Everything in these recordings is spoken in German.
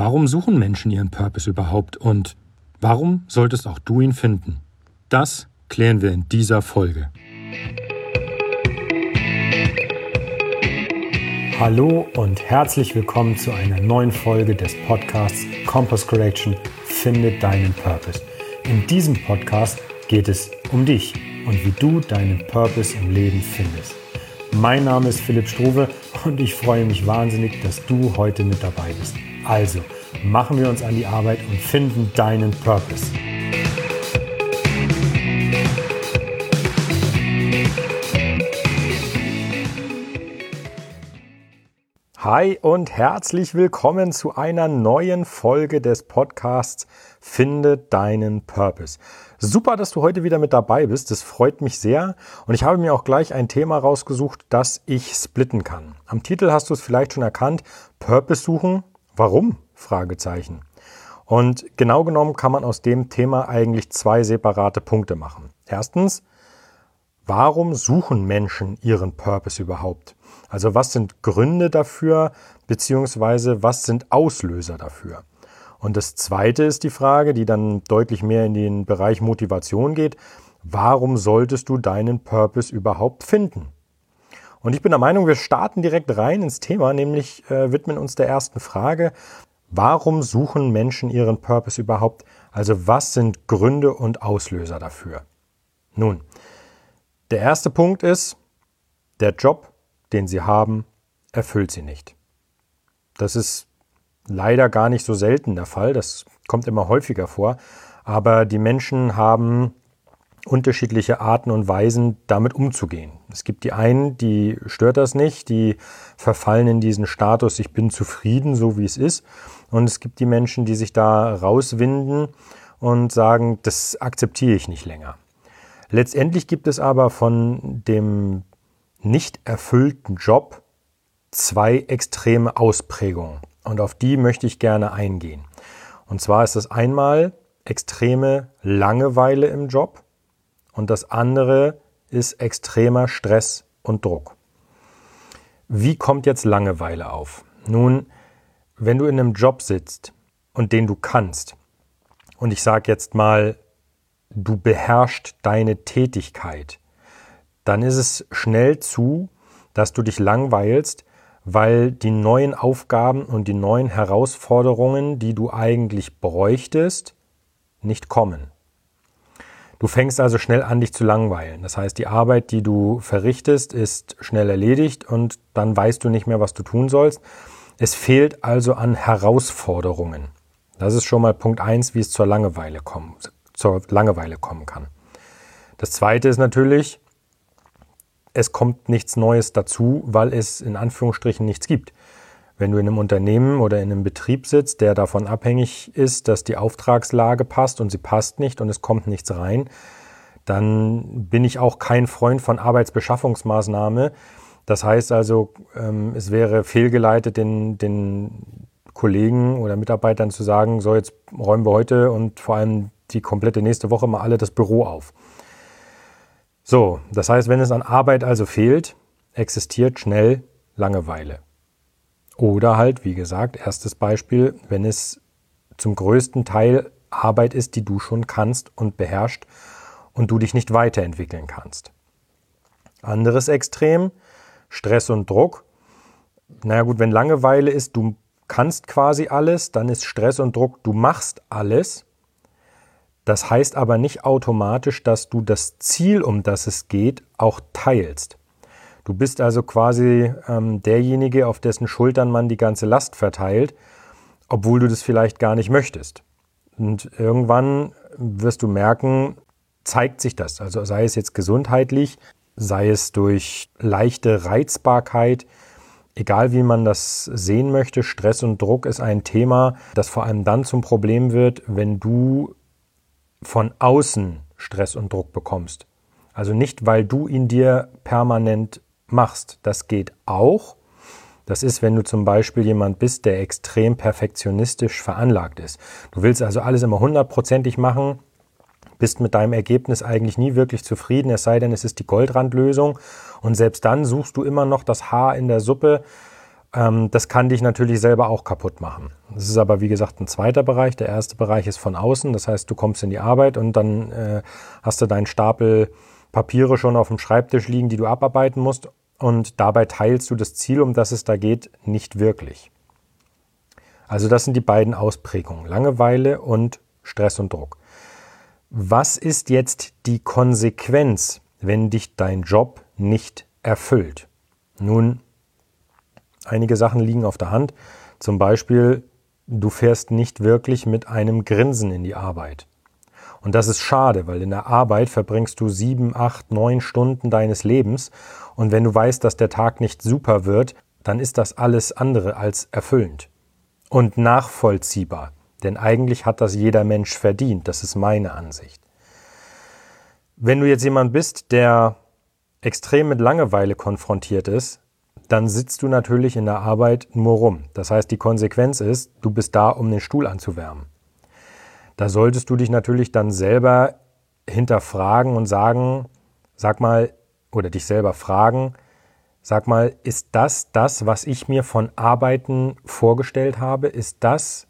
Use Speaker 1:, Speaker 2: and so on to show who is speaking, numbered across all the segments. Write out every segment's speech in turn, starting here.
Speaker 1: Warum suchen Menschen ihren Purpose überhaupt und warum solltest auch du ihn finden? Das klären wir in dieser Folge. Hallo und herzlich willkommen zu einer neuen Folge des Podcasts Compass Correction Finde deinen Purpose. In diesem Podcast geht es um dich und wie du deinen Purpose im Leben findest. Mein Name ist Philipp Struve und ich freue mich wahnsinnig, dass du heute mit dabei bist. Also, machen wir uns an die Arbeit und finden deinen Purpose. Hi und herzlich willkommen zu einer neuen Folge des Podcasts Finde deinen Purpose. Super, dass du heute wieder mit dabei bist. Das freut mich sehr. Und ich habe mir auch gleich ein Thema rausgesucht, das ich splitten kann. Am Titel hast du es vielleicht schon erkannt. Purpose suchen. Warum? Fragezeichen. Und genau genommen kann man aus dem Thema eigentlich zwei separate Punkte machen. Erstens, warum suchen Menschen ihren Purpose überhaupt? Also was sind Gründe dafür, beziehungsweise was sind Auslöser dafür? Und das Zweite ist die Frage, die dann deutlich mehr in den Bereich Motivation geht. Warum solltest du deinen Purpose überhaupt finden? Und ich bin der Meinung, wir starten direkt rein ins Thema, nämlich äh, widmen uns der ersten Frage. Warum suchen Menschen ihren Purpose überhaupt? Also was sind Gründe und Auslöser dafür? Nun, der erste Punkt ist, der Job, den sie haben, erfüllt sie nicht. Das ist leider gar nicht so selten der Fall, das kommt immer häufiger vor, aber die Menschen haben unterschiedliche Arten und Weisen, damit umzugehen. Es gibt die einen, die stört das nicht, die verfallen in diesen Status, ich bin zufrieden, so wie es ist. Und es gibt die Menschen, die sich da rauswinden und sagen, das akzeptiere ich nicht länger. Letztendlich gibt es aber von dem nicht erfüllten Job zwei extreme Ausprägungen. Und auf die möchte ich gerne eingehen. Und zwar ist das einmal extreme Langeweile im Job und das andere ist extremer Stress und Druck. Wie kommt jetzt Langeweile auf? Nun, wenn du in einem Job sitzt und den du kannst, und ich sage jetzt mal, du beherrschst deine Tätigkeit, dann ist es schnell zu, dass du dich langweilst, weil die neuen Aufgaben und die neuen Herausforderungen, die du eigentlich bräuchtest, nicht kommen. Du fängst also schnell an, dich zu langweilen. Das heißt, die Arbeit, die du verrichtest, ist schnell erledigt und dann weißt du nicht mehr, was du tun sollst. Es fehlt also an Herausforderungen. Das ist schon mal Punkt eins, wie es zur Langeweile, kommen, zur Langeweile kommen kann. Das zweite ist natürlich, es kommt nichts Neues dazu, weil es in Anführungsstrichen nichts gibt. Wenn du in einem Unternehmen oder in einem Betrieb sitzt, der davon abhängig ist, dass die Auftragslage passt und sie passt nicht und es kommt nichts rein, dann bin ich auch kein Freund von Arbeitsbeschaffungsmaßnahme. Das heißt also, ähm, es wäre fehlgeleitet, den, den Kollegen oder Mitarbeitern zu sagen, so jetzt räumen wir heute und vor allem die komplette nächste Woche mal alle das Büro auf. So, das heißt, wenn es an Arbeit also fehlt, existiert schnell Langeweile. Oder halt, wie gesagt, erstes Beispiel, wenn es zum größten Teil Arbeit ist, die du schon kannst und beherrschst und du dich nicht weiterentwickeln kannst. Anderes Extrem, Stress und Druck. Naja gut, wenn Langeweile ist, du kannst quasi alles, dann ist Stress und Druck, du machst alles das heißt aber nicht automatisch, dass du das Ziel, um das es geht, auch teilst. Du bist also quasi ähm, derjenige, auf dessen Schultern man die ganze Last verteilt, obwohl du das vielleicht gar nicht möchtest. Und irgendwann wirst du merken, zeigt sich das. Also sei es jetzt gesundheitlich, sei es durch leichte Reizbarkeit, egal wie man das sehen möchte, Stress und Druck ist ein Thema, das vor allem dann zum Problem wird, wenn du von außen Stress und Druck bekommst. Also nicht, weil du ihn dir permanent machst. Das geht auch. Das ist, wenn du zum Beispiel jemand bist, der extrem perfektionistisch veranlagt ist. Du willst also alles immer hundertprozentig machen, bist mit deinem Ergebnis eigentlich nie wirklich zufrieden, es sei denn, es ist die Goldrandlösung. Und selbst dann suchst du immer noch das Haar in der Suppe Ähm, das kann dich natürlich selber auch kaputt machen. Das ist aber, wie gesagt, ein zweiter Bereich. Der erste Bereich ist von außen. Das heißt, du kommst in die Arbeit und dann äh, hast du deinen Stapel Papiere schon auf dem Schreibtisch liegen, die du abarbeiten musst. Und dabei teilst du das Ziel, um das es da geht, nicht wirklich. Also das sind die beiden Ausprägungen, Langeweile und Stress und Druck. Was ist jetzt die Konsequenz, wenn dich dein Job nicht erfüllt? Nun, einige Sachen liegen auf der Hand. Zum Beispiel, du fährst nicht wirklich mit einem Grinsen in die Arbeit. Und das ist schade, weil in der Arbeit verbringst du sieben, acht, neun Stunden deines Lebens. Und wenn du weißt, dass der Tag nicht super wird, dann ist das alles andere als erfüllend und nachvollziehbar. Denn eigentlich hat das jeder Mensch verdient. Das ist meine Ansicht. Wenn du jetzt jemand bist, der extrem mit Langeweile konfrontiert ist, dann sitzt du natürlich in der Arbeit nur rum. Das heißt, die Konsequenz ist, du bist da, um den Stuhl anzuwärmen. Da solltest du dich natürlich dann selber hinterfragen und sagen, sag mal, oder dich selber fragen, sag mal, ist das das, was ich mir von Arbeiten vorgestellt habe? Ist das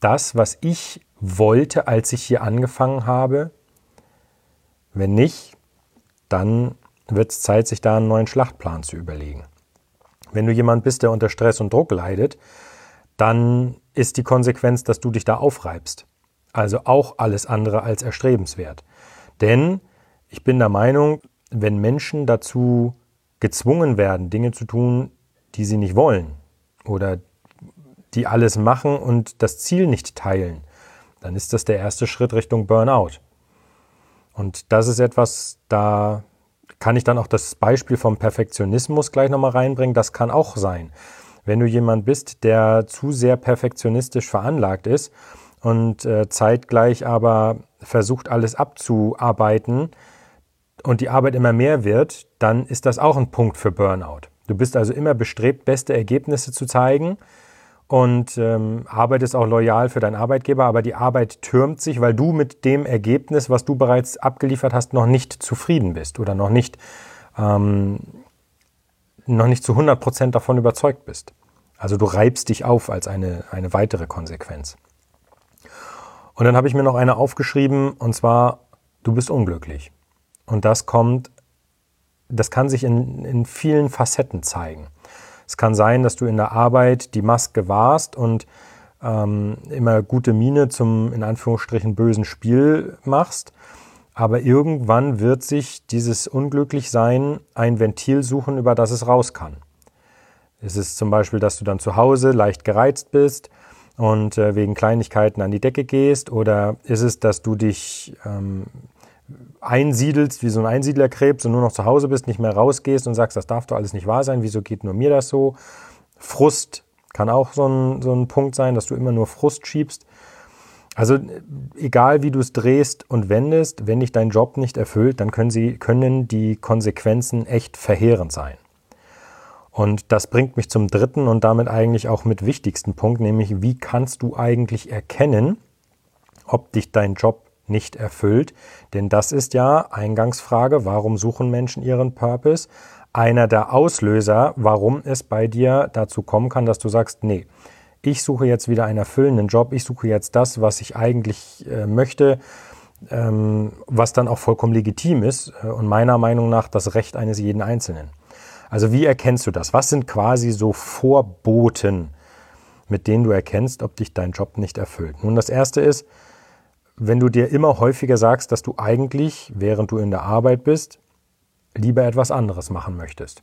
Speaker 1: das, was ich wollte, als ich hier angefangen habe? Wenn nicht, dann wird es Zeit, sich da einen neuen Schlachtplan zu überlegen. Wenn du jemand bist, der unter Stress und Druck leidet, dann ist die Konsequenz, dass du dich da aufreibst. Also auch alles andere als erstrebenswert. Denn ich bin der Meinung, wenn Menschen dazu gezwungen werden, Dinge zu tun, die sie nicht wollen oder die alles machen und das Ziel nicht teilen, dann ist das der erste Schritt Richtung Burnout. Und das ist etwas, da kann ich dann auch das Beispiel vom Perfektionismus gleich nochmal reinbringen. Das kann auch sein. Wenn du jemand bist, der zu sehr perfektionistisch veranlagt ist und äh, zeitgleich aber versucht, alles abzuarbeiten und die Arbeit immer mehr wird, dann ist das auch ein Punkt für Burnout. Du bist also immer bestrebt, beste Ergebnisse zu zeigen und ähm, arbeitest auch loyal für deinen Arbeitgeber, aber die Arbeit türmt sich, weil du mit dem Ergebnis, was du bereits abgeliefert hast, noch nicht zufrieden bist oder noch nicht, ähm, noch nicht zu 100 Prozent davon überzeugt bist. Also du reibst dich auf als eine, eine weitere Konsequenz. Und dann habe ich mir noch eine aufgeschrieben, und zwar, du bist unglücklich. Und das kommt, das kann sich in, in vielen Facetten zeigen. Es kann sein, dass du in der Arbeit die Maske warst und ähm, immer gute Miene zum in Anführungsstrichen bösen Spiel machst. Aber irgendwann wird sich dieses Unglücklichsein ein Ventil suchen, über das es raus kann. Es ist zum Beispiel, dass du dann zu Hause leicht gereizt bist und äh, wegen Kleinigkeiten an die Decke gehst? Oder ist es, dass du dich ähm, einsiedelst wie so ein Einsiedlerkrebs und nur noch zu Hause bist, nicht mehr rausgehst und sagst, das darf doch alles nicht wahr sein, wieso geht nur mir das so? Frust kann auch so ein, so ein Punkt sein, dass du immer nur Frust schiebst. Also egal wie du es drehst und wendest, wenn dich dein Job nicht erfüllt, dann können, sie, können die Konsequenzen echt verheerend sein. Und das bringt mich zum dritten und damit eigentlich auch mit wichtigsten Punkt, nämlich wie kannst du eigentlich erkennen, ob dich dein Job nicht erfüllt. Denn das ist ja Eingangsfrage, warum suchen Menschen ihren Purpose? Einer der Auslöser, warum es bei dir dazu kommen kann, dass du sagst, nee, ich suche jetzt wieder einen erfüllenden Job, ich suche jetzt das, was ich eigentlich äh, möchte, ähm, was dann auch vollkommen legitim ist äh, und meiner Meinung nach das Recht eines jeden Einzelnen. Also wie erkennst du das? Was sind quasi so Vorboten, mit denen du erkennst, ob dich dein Job nicht erfüllt? Nun, das erste ist, wenn du dir immer häufiger sagst, dass du eigentlich, während du in der Arbeit bist, lieber etwas anderes machen möchtest.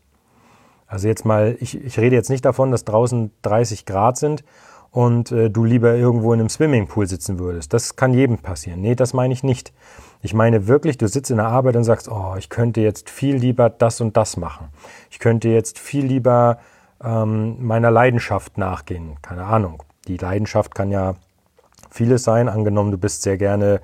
Speaker 1: Also jetzt mal, ich, ich rede jetzt nicht davon, dass draußen 30 Grad sind und äh, du lieber irgendwo in einem Swimmingpool sitzen würdest. Das kann jedem passieren. Nee, das meine ich nicht. Ich meine wirklich, du sitzt in der Arbeit und sagst, oh, ich könnte jetzt viel lieber das und das machen. Ich könnte jetzt viel lieber ähm, meiner Leidenschaft nachgehen. Keine Ahnung. Die Leidenschaft kann ja vieles sein. Angenommen, du bist sehr gerne,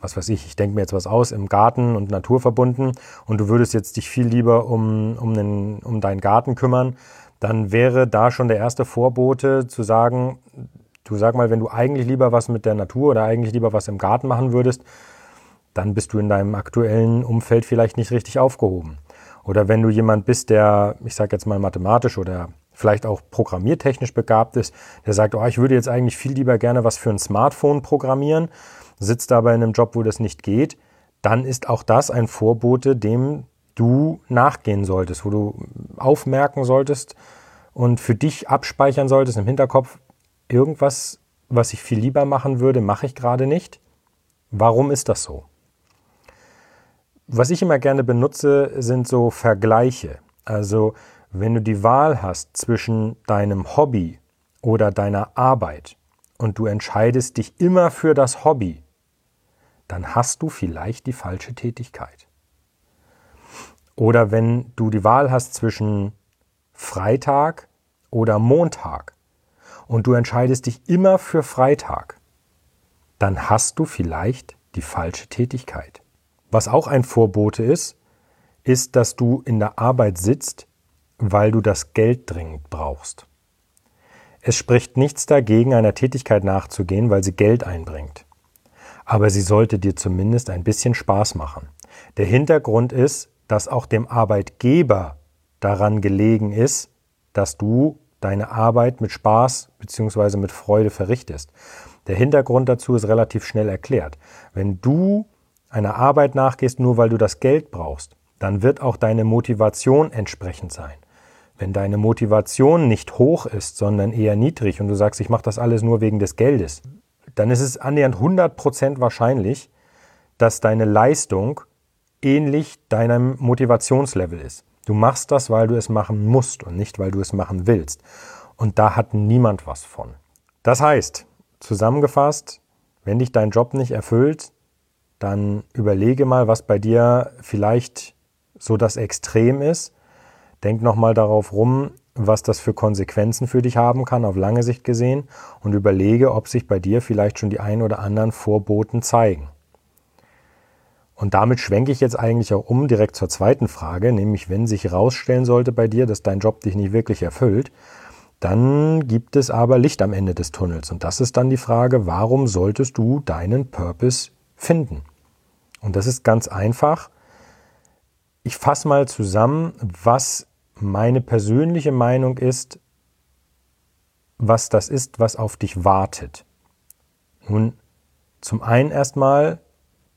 Speaker 1: was weiß ich, ich denke mir jetzt was aus, im Garten und Natur verbunden und du würdest jetzt dich viel lieber um, um, den, um deinen Garten kümmern, dann wäre da schon der erste Vorbote zu sagen, du sag mal, wenn du eigentlich lieber was mit der Natur oder eigentlich lieber was im Garten machen würdest, dann bist du in deinem aktuellen Umfeld vielleicht nicht richtig aufgehoben. Oder wenn du jemand bist, der, ich sage jetzt mal mathematisch oder vielleicht auch programmiertechnisch begabt ist, der sagt, oh, ich würde jetzt eigentlich viel lieber gerne was für ein Smartphone programmieren, sitzt aber in einem Job, wo das nicht geht, dann ist auch das ein Vorbote, dem du nachgehen solltest, wo du aufmerken solltest und für dich abspeichern solltest im Hinterkopf, irgendwas, was ich viel lieber machen würde, mache ich gerade nicht. Warum ist das so? Was ich immer gerne benutze, sind so Vergleiche. Also wenn du die Wahl hast zwischen deinem Hobby oder deiner Arbeit und du entscheidest dich immer für das Hobby, dann hast du vielleicht die falsche Tätigkeit. Oder wenn du die Wahl hast zwischen Freitag oder Montag und du entscheidest dich immer für Freitag, dann hast du vielleicht die falsche Tätigkeit. Was auch ein Vorbote ist, ist, dass du in der Arbeit sitzt, weil du das Geld dringend brauchst. Es spricht nichts dagegen, einer Tätigkeit nachzugehen, weil sie Geld einbringt. Aber sie sollte dir zumindest ein bisschen Spaß machen. Der Hintergrund ist, dass auch dem Arbeitgeber daran gelegen ist, dass du deine Arbeit mit Spaß bzw. mit Freude verrichtest. Der Hintergrund dazu ist relativ schnell erklärt. Wenn du einer Arbeit nachgehst, nur weil du das Geld brauchst, dann wird auch deine Motivation entsprechend sein. Wenn deine Motivation nicht hoch ist, sondern eher niedrig und du sagst, ich mache das alles nur wegen des Geldes, dann ist es annähernd 100% wahrscheinlich, dass deine Leistung ähnlich deinem Motivationslevel ist. Du machst das, weil du es machen musst und nicht, weil du es machen willst. Und da hat niemand was von. Das heißt, zusammengefasst, wenn dich dein Job nicht erfüllt, dann überlege mal, was bei dir vielleicht so das Extrem ist. Denk nochmal darauf rum, was das für Konsequenzen für dich haben kann, auf lange Sicht gesehen, und überlege, ob sich bei dir vielleicht schon die ein oder anderen Vorboten zeigen. Und damit schwenke ich jetzt eigentlich auch um direkt zur zweiten Frage, nämlich wenn sich herausstellen sollte bei dir, dass dein Job dich nicht wirklich erfüllt, dann gibt es aber Licht am Ende des Tunnels. Und das ist dann die Frage, warum solltest du deinen Purpose finden? Und das ist ganz einfach. Ich fasse mal zusammen, was meine persönliche Meinung ist, was das ist, was auf dich wartet. Nun, zum einen erstmal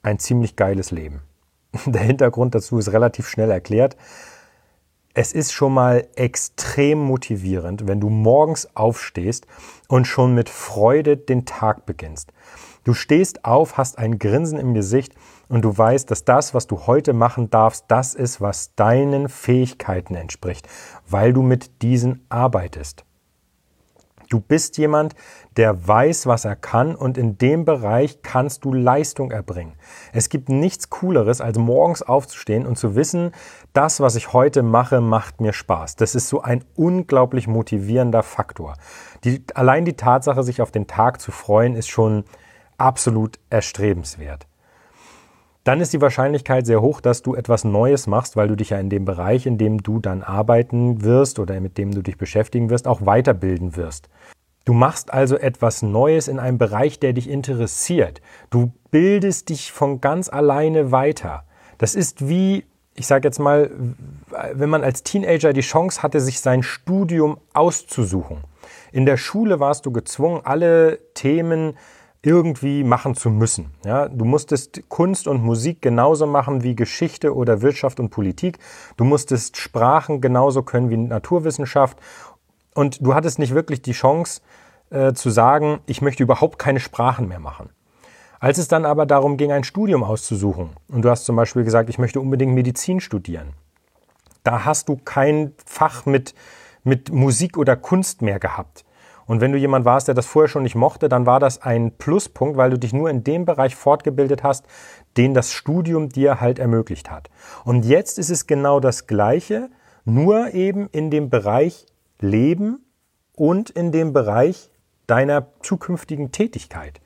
Speaker 1: ein ziemlich geiles Leben. Der Hintergrund dazu ist relativ schnell erklärt. Es ist schon mal extrem motivierend, wenn du morgens aufstehst und schon mit Freude den Tag beginnst. Du stehst auf, hast ein Grinsen im Gesicht und du weißt, dass das, was du heute machen darfst, das ist, was deinen Fähigkeiten entspricht, weil du mit diesen arbeitest. Du bist jemand, der weiß, was er kann und in dem Bereich kannst du Leistung erbringen. Es gibt nichts Cooleres, als morgens aufzustehen und zu wissen, das, was ich heute mache, macht mir Spaß. Das ist so ein unglaublich motivierender Faktor. Die, allein die Tatsache, sich auf den Tag zu freuen, ist schon absolut erstrebenswert dann ist die Wahrscheinlichkeit sehr hoch, dass du etwas Neues machst, weil du dich ja in dem Bereich, in dem du dann arbeiten wirst oder mit dem du dich beschäftigen wirst, auch weiterbilden wirst. Du machst also etwas Neues in einem Bereich, der dich interessiert. Du bildest dich von ganz alleine weiter. Das ist wie, ich sage jetzt mal, wenn man als Teenager die Chance hatte, sich sein Studium auszusuchen. In der Schule warst du gezwungen, alle Themen irgendwie machen zu müssen. Ja, du musstest Kunst und Musik genauso machen wie Geschichte oder Wirtschaft und Politik. Du musstest Sprachen genauso können wie Naturwissenschaft. Und du hattest nicht wirklich die Chance äh, zu sagen, ich möchte überhaupt keine Sprachen mehr machen. Als es dann aber darum ging, ein Studium auszusuchen, und du hast zum Beispiel gesagt, ich möchte unbedingt Medizin studieren, da hast du kein Fach mit, mit Musik oder Kunst mehr gehabt. Und wenn du jemand warst, der das vorher schon nicht mochte, dann war das ein Pluspunkt, weil du dich nur in dem Bereich fortgebildet hast, den das Studium dir halt ermöglicht hat. Und jetzt ist es genau das Gleiche, nur eben in dem Bereich Leben und in dem Bereich deiner zukünftigen Tätigkeit.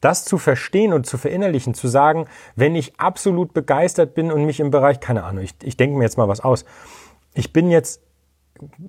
Speaker 1: Das zu verstehen und zu verinnerlichen, zu sagen, wenn ich absolut begeistert bin und mich im Bereich, keine Ahnung, ich, ich denke mir jetzt mal was aus, ich bin jetzt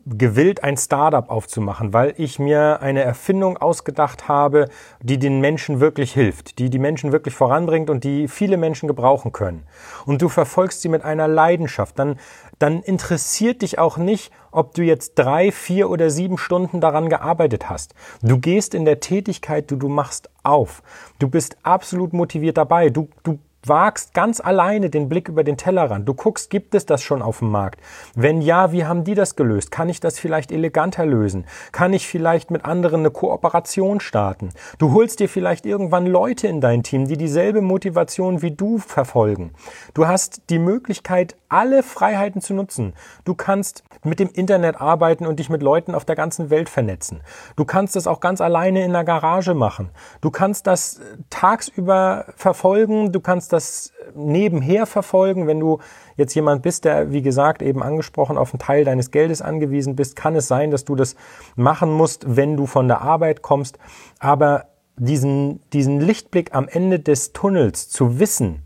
Speaker 1: gewillt, ein Startup aufzumachen, weil ich mir eine Erfindung ausgedacht habe, die den Menschen wirklich hilft, die die Menschen wirklich voranbringt und die viele Menschen gebrauchen können. Und du verfolgst sie mit einer Leidenschaft, dann, dann interessiert dich auch nicht, ob du jetzt drei, vier oder sieben Stunden daran gearbeitet hast. Du gehst in der Tätigkeit, die du machst, auf. Du bist absolut motiviert dabei. Du, du wagst ganz alleine den Blick über den Tellerrand. Du guckst, gibt es das schon auf dem Markt? Wenn ja, wie haben die das gelöst? Kann ich das vielleicht eleganter lösen? Kann ich vielleicht mit anderen eine Kooperation starten? Du holst dir vielleicht irgendwann Leute in dein Team, die dieselbe Motivation wie du verfolgen. Du hast die Möglichkeit, alle Freiheiten zu nutzen. Du kannst mit dem Internet arbeiten und dich mit Leuten auf der ganzen Welt vernetzen. Du kannst das auch ganz alleine in der Garage machen. Du kannst das tagsüber verfolgen. Du kannst das nebenher verfolgen. Wenn du jetzt jemand bist, der, wie gesagt, eben angesprochen auf einen Teil deines Geldes angewiesen bist, kann es sein, dass du das machen musst, wenn du von der Arbeit kommst. Aber diesen, diesen Lichtblick am Ende des Tunnels zu wissen,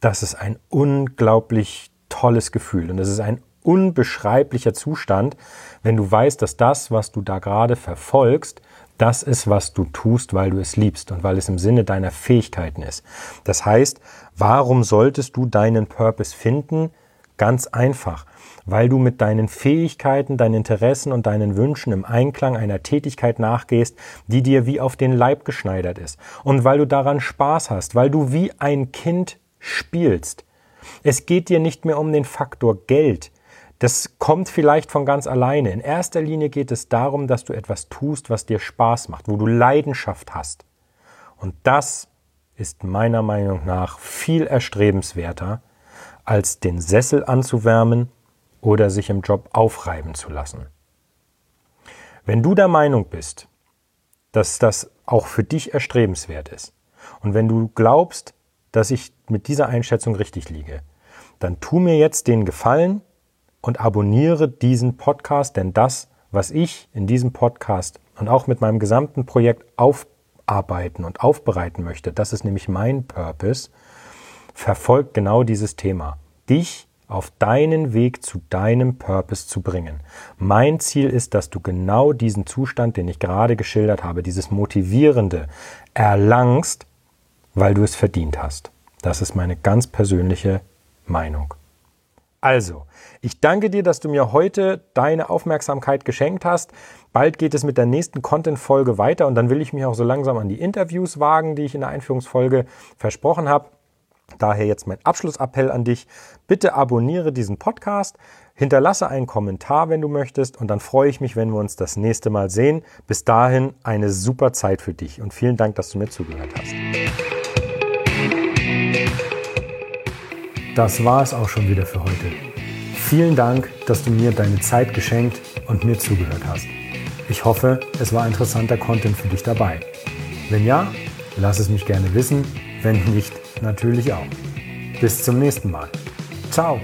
Speaker 1: das ist ein unglaublich tolles Gefühl und das ist ein unbeschreiblicher Zustand, wenn du weißt, dass das, was du da gerade verfolgst, das ist, was du tust, weil du es liebst und weil es im Sinne deiner Fähigkeiten ist. Das heißt, warum solltest du deinen Purpose finden? Ganz einfach, weil du mit deinen Fähigkeiten, deinen Interessen und deinen Wünschen im Einklang einer Tätigkeit nachgehst, die dir wie auf den Leib geschneidert ist. Und weil du daran Spaß hast, weil du wie ein Kind spielst. Es geht dir nicht mehr um den Faktor Geld. Das kommt vielleicht von ganz alleine. In erster Linie geht es darum, dass du etwas tust, was dir Spaß macht, wo du Leidenschaft hast. Und das ist meiner Meinung nach viel erstrebenswerter, als den Sessel anzuwärmen oder sich im Job aufreiben zu lassen. Wenn du der Meinung bist, dass das auch für dich erstrebenswert ist und wenn du glaubst, dass ich mit dieser Einschätzung richtig liege, dann tu mir jetzt den Gefallen und abonniere diesen Podcast, denn das, was ich in diesem Podcast und auch mit meinem gesamten Projekt aufarbeiten und aufbereiten möchte, das ist nämlich mein Purpose, verfolgt genau dieses Thema. Dich auf deinen Weg zu deinem Purpose zu bringen. Mein Ziel ist, dass du genau diesen Zustand, den ich gerade geschildert habe, dieses Motivierende erlangst, weil du es verdient hast. Das ist meine ganz persönliche Meinung. Also, ich danke dir, dass du mir heute deine Aufmerksamkeit geschenkt hast. Bald geht es mit der nächsten Content-Folge weiter und dann will ich mich auch so langsam an die Interviews wagen, die ich in der Einführungsfolge versprochen habe. Daher jetzt mein Abschlussappell an dich. Bitte abonniere diesen Podcast, hinterlasse einen Kommentar, wenn du möchtest, und dann freue ich mich, wenn wir uns das nächste Mal sehen. Bis dahin eine super Zeit für dich und vielen Dank, dass du mir zugehört hast. Das war es auch schon wieder für heute. Vielen Dank, dass du mir deine Zeit geschenkt und mir zugehört hast. Ich hoffe, es war interessanter Content für dich dabei. Wenn ja, lass es mich gerne wissen. Wenn nicht, natürlich auch. Bis zum nächsten Mal. Ciao.